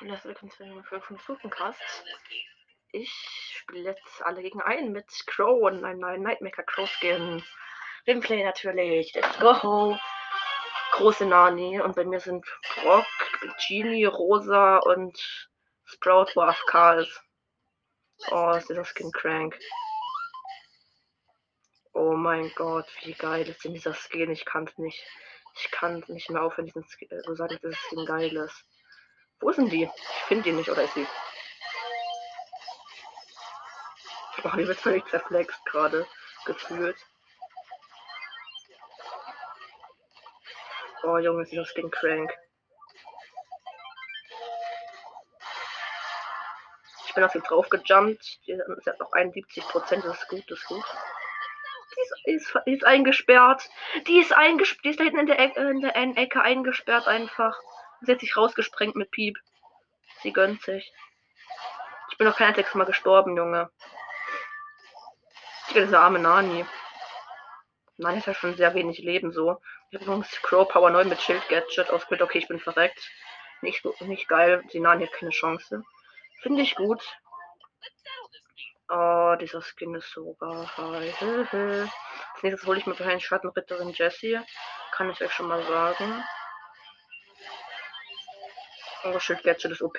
Herzlich willkommen zu einem Folge von Flutencast. Ich spiele jetzt alle gegen einen mit Crow und einem neuen Nightmaker Crow Skin. Gameplay natürlich. Let's go! Große Nani und bei mir sind Brock, Genie, Rosa und Sprout, wo ist. Oh, ist dieser Skin crank. Oh mein Gott, wie geil ist denn dieser Skin? Ich kann es nicht. Ich kann nicht mehr aufhören, diesen Skin, äh, so sagen, dass das Skin geil. Wo sind die? Ich finde die nicht, oder ist sie? Oh, die wird völlig zerflext gerade gefühlt. Oh, Junge, ist das Skin crank. Ich bin auf sie drauf gejumpt. Sie hat noch 71 Prozent. Das ist gut, das ist gut. Die ist, ist, ist eingesperrt. Die ist eingesperrt. Die ist da hinten in der, Ecke, in der Ecke eingesperrt einfach. Sie hat sich rausgesprengt mit Piep. Sie gönnt sich. Ich bin noch kein einziges Mal gestorben, Junge. Ich diese arme Nani. Nani hat ja schon sehr wenig Leben so. Ich habe übrigens Crow Power 9 mit Schild Gadget ausgebildet. Okay, ich bin verreckt. Nicht, nicht geil. Die Nani hat keine Chance. Finde ich gut. Oh, dieser Skin ist sogar high. Als nächstes hole ich mir wahrscheinlich Schattenritterin Jessie. Kann ich euch schon mal sagen. Oh, Schild Gadget ist OP.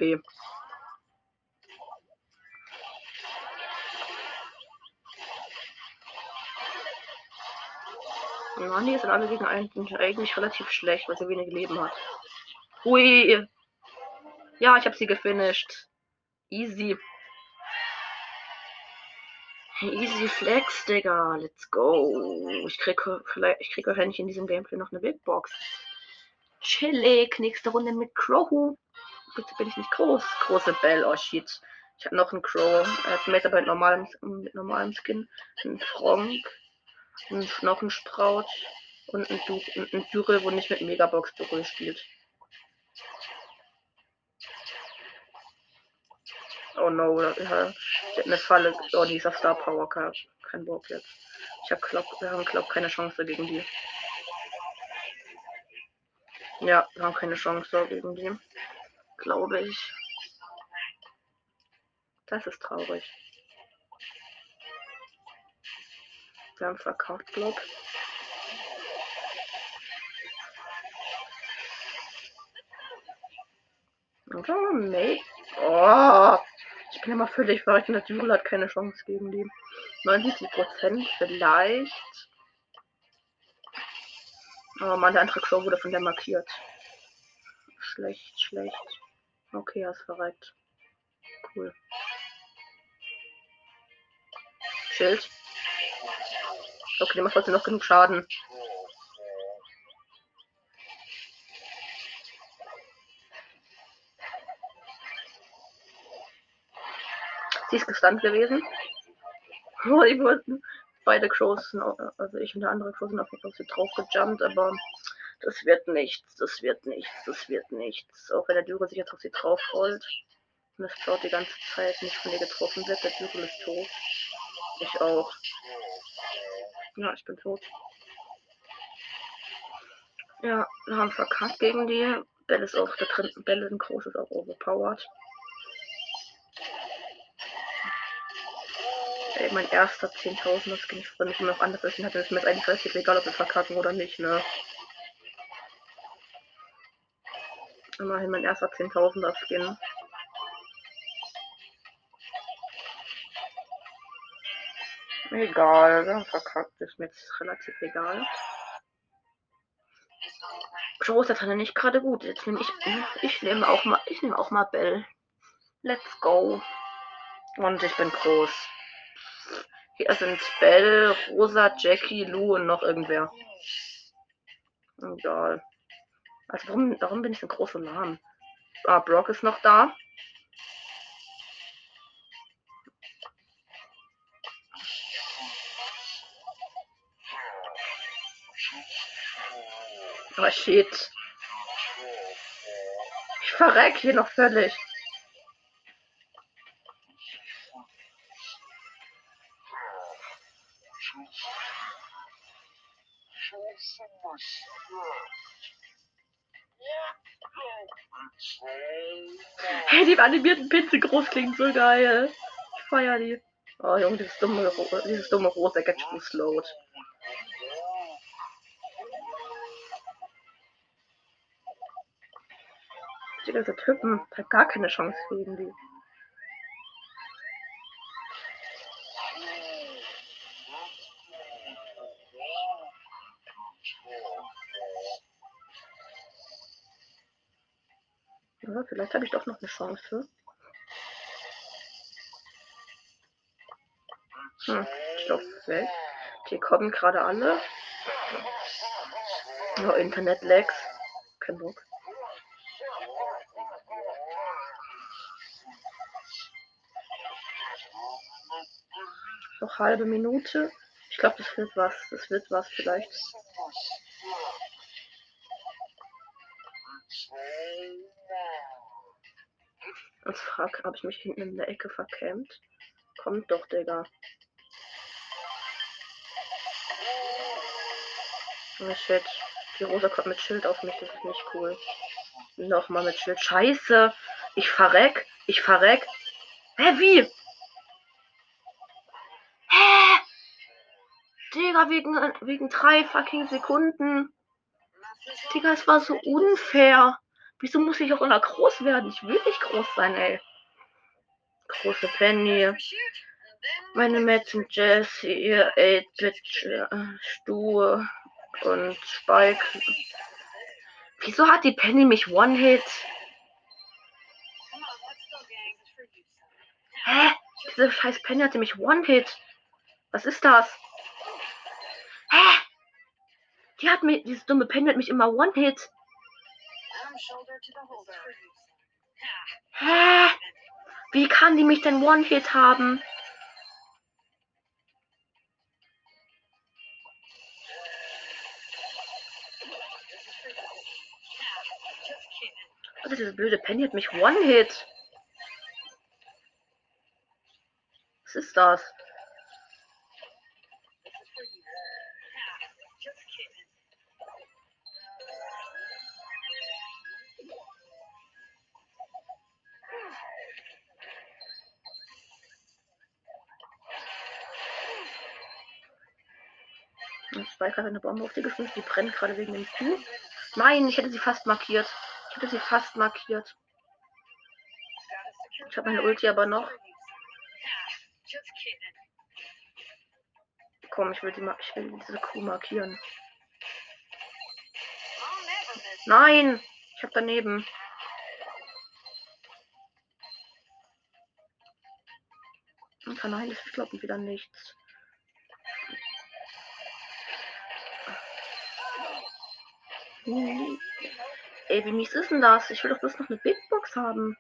Nani ist in alle gegen einen eigentlich relativ schlecht, weil sie wenig Leben hat. Hui. Ja, ich habe sie gefinisht. Easy. Easy Flex, Digga. Let's go. Ich krieg vielleicht, ich krieg wahrscheinlich in diesem Gameplay noch eine Big Box. Chillig. Nächste Runde mit Crow. Bitte bin ich nicht groß. Große Bell. Oh shit. Ich habe noch einen Crow. Er ist aber mit normalem, mit normalem Skin. Ein Frank. Ein Knochenspraut. Und ein Dürre, wo nicht mit Megabox Dürre spielt. Oh no, ja, sie hat eine Falle. Oh, dieser Star Power, kein, kein Bock jetzt. Ich hab glaub, wir haben glaub keine Chance gegen die. Ja, wir haben keine Chance gegen die. Glaube ich. Das ist traurig. Wir haben verkauft, glaub. Oder? Nee. Oh. Ich bin immer völlig verrückt und hat keine Chance gegen die. 79 Prozent vielleicht. Oh Mann, der andere wurde von der markiert. Schlecht, schlecht. Okay, er ist verreckt. Cool. Schild. Okay, der macht trotzdem noch genug Schaden. Sie ist gestunt gewesen. Die wurden beide Crows, also ich und der andere sind auf Fall drauf gejumpt, aber das wird nichts, das wird nichts, das wird nichts. Auch wenn der Dürre sich jetzt auf sie drauf rollt und das Cloud die ganze Zeit nicht von ihr getroffen wird, der Dürre ist tot. Ich auch. Ja, ich bin tot. Ja, wir haben verkackt gegen die. Bell ist auch, der Bell ist ein großes, auch overpowered. Ey, mein erster 10.000, das ging ich freue mich immer noch anders wissen hatte. ist mir eigentlich relativ egal, ob wir verkacken oder nicht, ne? Immerhin mein erster 10.000er Skin. Egal, haben verkackt, ist mir jetzt relativ egal. Joe ist der nicht gerade gut. Jetzt nehme ich, ich nehme auch mal, ich nehme auch mal Bell. Let's go. Und ich bin groß. Hier sind Bell, Rosa, Jackie, Lou und noch irgendwer. Egal. Also warum, warum bin ich so groß und lahm? Ah, Brock ist noch da. Oh shit. Ich verreck hier noch völlig. Hey, die animierten Pinsel groß klingt so geil. Ich feier die. Oh Junge, dieses dumme, dieses dumme rosa Gadget slowed. Die ganze Typen hat gar keine Chance gegen die. Ja, vielleicht habe ich doch noch eine Chance. Hm, Stoff weg. Die kommen gerade alle. Oh, Internet-Lags. Kein Bock. Noch halbe Minute. Ich glaube, das wird was. Das wird was vielleicht. Als Frag habe ich mich hinten in der Ecke verkämmt. Kommt doch, Digga. Oh shit. Die Rosa kommt mit Schild auf mich, das ist nicht cool. Nochmal mit Schild. Scheiße. Ich verreck. Ich verreck. Hä, wie? Hä? Digga, wegen, wegen drei fucking Sekunden. Digga, es war so unfair. Wieso muss ich auch immer groß werden? Ich will nicht groß sein, ey. Große Penny. Meine Mädchen Jessie, 8-Bit, Stu und Spike. Wieso hat die Penny mich One-Hit? Hä? Diese scheiß Penny hatte mich One-Hit. Was ist das? Hä? Die hat mich, diese dumme Penny hat mich immer One-Hit. Hä? Wie kann die mich denn One-Hit haben? Also diese blöde Penny hat mich One-Hit. Was ist das? Spike hat eine Bombe auf die geschmissen. Die brennt gerade wegen dem Kuh. Nein, ich hätte sie fast markiert. Ich hätte sie fast markiert. Ich habe meine Ulti aber noch. Komm, ich will, die, ich will diese Kuh markieren. Nein! Ich habe daneben. Okay, nein, das kloppen wieder nichts. Ey, wie mies ist denn das? Ich will doch bloß noch eine Big Box haben.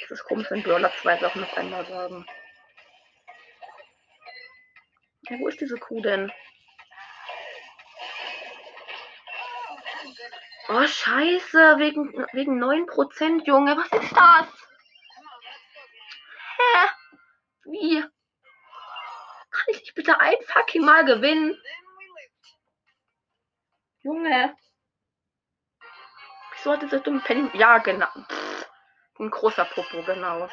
Das ist komisch, wenn Brawler zwei Sachen auf einmal sagen. Ja, wo ist diese Kuh denn? Oh, scheiße. Wegen, wegen 9%, Junge. Was ist das? Hä? Wie? Kann ich nicht bitte ein fucking Mal gewinnen? Junge. Wieso hat diese dumme Penny... Ja, genau. Pff, ein großer Popo, genau.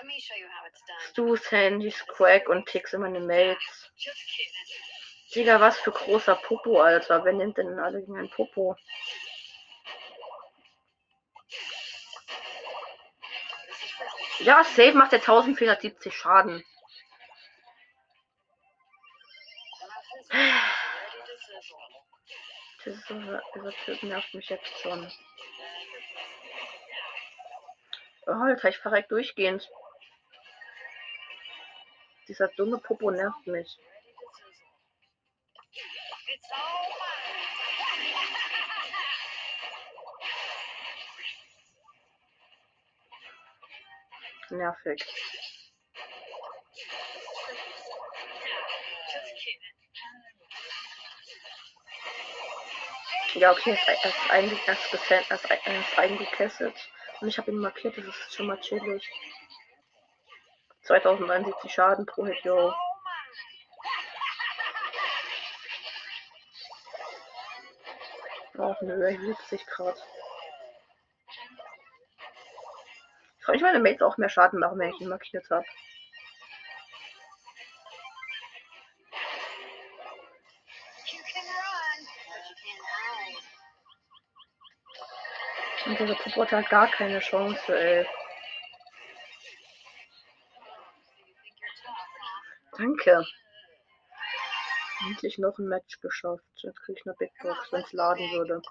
Stu, Sandy, Squack und Tix immer meine Mates. Digga, was für großer Popo, Alter. Wer nimmt denn alle gegen ein Popo? Ja, Save macht der 1470 Schaden. Dieser, dieser Typ nervt mich jetzt schon. Oh, Alter, ich verreck durchgehend. Dieser dumme Popo nervt mich. Nervig. Ja, okay, das ist eigentlich das gefällt, das ist eingekesselt. Und ich habe ihn markiert, das ist schon mal chillig. 2079 Schaden pro Hit, yo. Auch nö, er hielt sich gerade. Ich frage meine Mates auch mehr Schaden machen, wenn ich ihn markiert habe. Und dieser Popo hat gar keine Chance, ey. Danke. Endlich noch ein Match geschafft. Jetzt kriege ich eine Big Box, wenn es laden würde.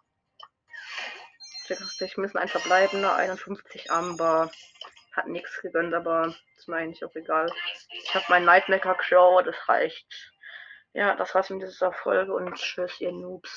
60 müssen ein verbleibender, 51 Amber. Hat nichts gegönnt, aber ist mir eigentlich auch egal. Ich habe meinen Nightmaker Crow, das reicht. Ja, das war's mit dieser Folge und tschüss, ihr Noobs.